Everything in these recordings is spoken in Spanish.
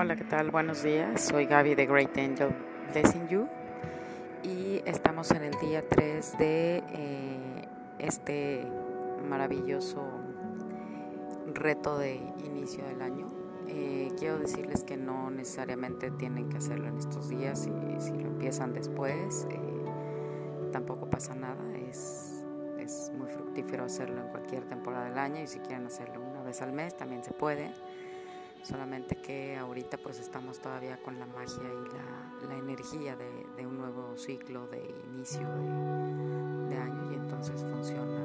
Hola, ¿qué tal? Buenos días. Soy Gaby de Great Angel Blessing You y estamos en el día 3 de eh, este maravilloso reto de inicio del año. Eh, quiero decirles que no necesariamente tienen que hacerlo en estos días y si lo empiezan después eh, tampoco pasa nada. Es, es muy fructífero hacerlo en cualquier temporada del año y si quieren hacerlo una vez al mes también se puede solamente que ahorita pues estamos todavía con la magia y la, energía de, un nuevo ciclo de inicio de, año y entonces funciona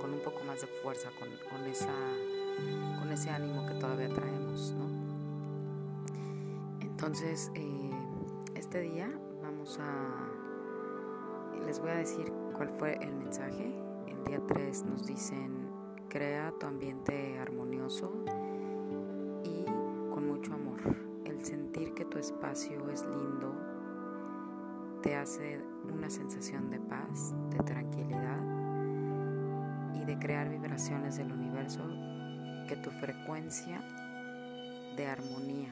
con un poco más de fuerza, con, esa, con ese ánimo que todavía traemos. Entonces, eh, este día vamos a, les voy a decir cuál fue el mensaje. El día 3 nos dicen Crea tu ambiente armonioso y con mucho amor. El sentir que tu espacio es lindo te hace una sensación de paz, de tranquilidad y de crear vibraciones del universo que tu frecuencia de armonía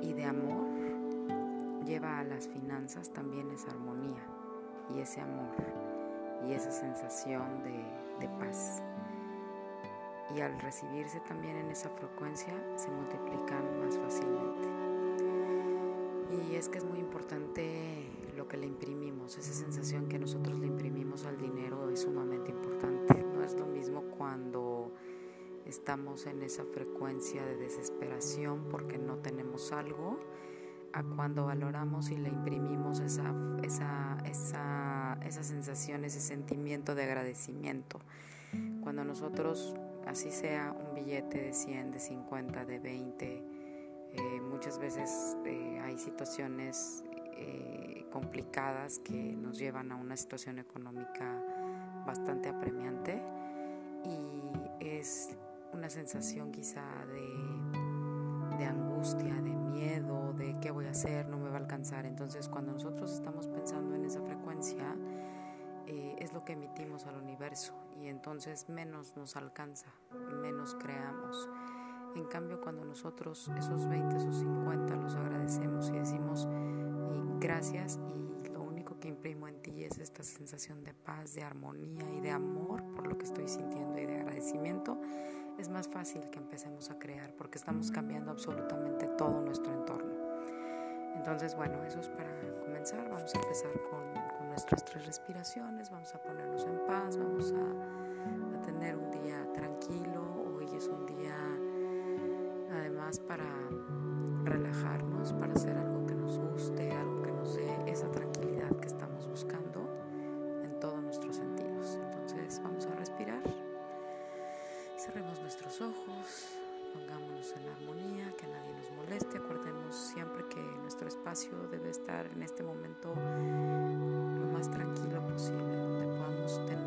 y de amor lleva a las finanzas también es armonía y ese amor y esa sensación de paz. Y al recibirse también en esa frecuencia se multiplican más fácilmente. Y es que es muy importante lo que le imprimimos, esa sensación que nosotros le imprimimos al dinero es sumamente importante. No es lo mismo cuando estamos en esa frecuencia de desesperación porque no tenemos algo, a cuando valoramos y le imprimimos esa, esa, esa, esa sensación, ese sentimiento de agradecimiento. Cuando nosotros, así sea un billete de 100, de 50, de 20, eh, muchas veces eh, hay situaciones eh, complicadas que nos llevan a una situación económica bastante apremiante y es una sensación quizá de, de angustia, de miedo, de qué voy a hacer, no me va a alcanzar. Entonces cuando nosotros estamos pensando en esa frecuencia, eh, es lo que emitimos al universo y entonces menos nos alcanza, menos creamos. En cambio, cuando nosotros esos 20, esos 50 los agradecemos y decimos gracias y que imprimo en ti es esta sensación de paz, de armonía y de amor por lo que estoy sintiendo y de agradecimiento, es más fácil que empecemos a crear porque estamos cambiando absolutamente todo nuestro entorno. Entonces, bueno, eso es para comenzar. Vamos a empezar con, nuestras tres respiraciones, vamos a ponernos en paz, vamos a, a tener un día tranquilo. Hoy es un día además para relajarnos, para hacer algo que nos guste, algo debe estar en este momento lo más tranquilo posible, donde podamos tener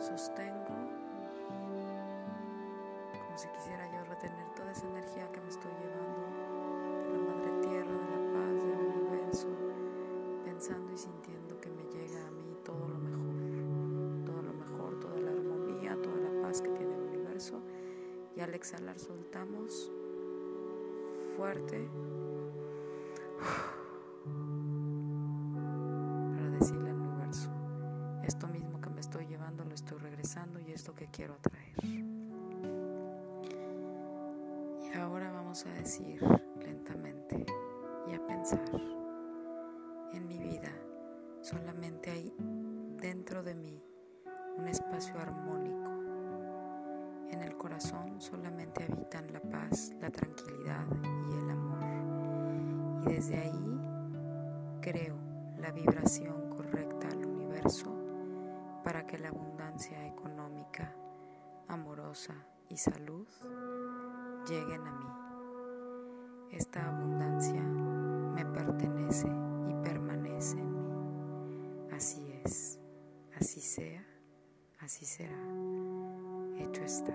Sostengo. Como si quisiera yo retener toda esa energía que me estoy llevando de la madre tierra, de la paz, del universo, pensando y sintiendo y al exhalar soltamos fuerte que quiero atraer. Y ahora vamos a decir lentamente y a pensar, en mi vida solamente hay dentro de mí un espacio armónico En el corazón solamente habitan la paz, la tranquilidad y el amor. Y desde ahí creo la vibración correcta al universo para que la abundancia económica, amorosa y salud lleguen a mí. Esta abundancia me pertenece y permanece en mí. Así es, así sea, así será. Hecho está.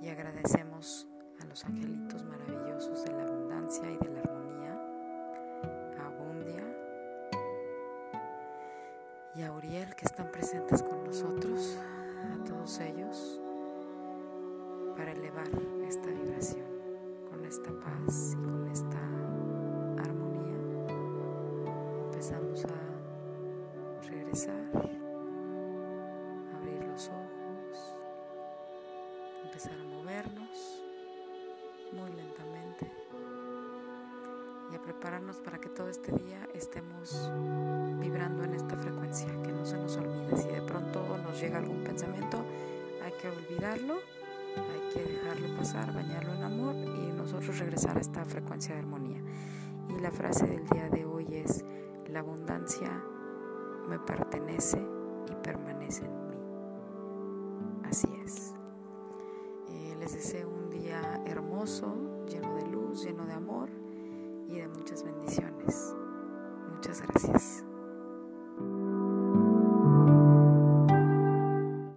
Y agradecemos a los angelitos maravillosos de la abundancia y de la armonía, y a Uriel que están presentes con nosotros, a todos ellos para elevar esta vibración con esta paz y con esta armonía. Empezamos a regresar, prepararnos para que todo este día estemos vibrando en esta frecuencia, que no se nos olvide. Si de pronto nos llega algún pensamiento, hay que olvidarlo hay que dejarlo pasar, bañarlo en amor y nosotros regresar a esta frecuencia de armonía. Y la frase del día de hoy es, la abundancia me pertenece y permanece en mí. Así es. Eh, les deseo un día hermoso, lleno de luz, lleno de amor y de muchas bendiciones. Muchas gracias.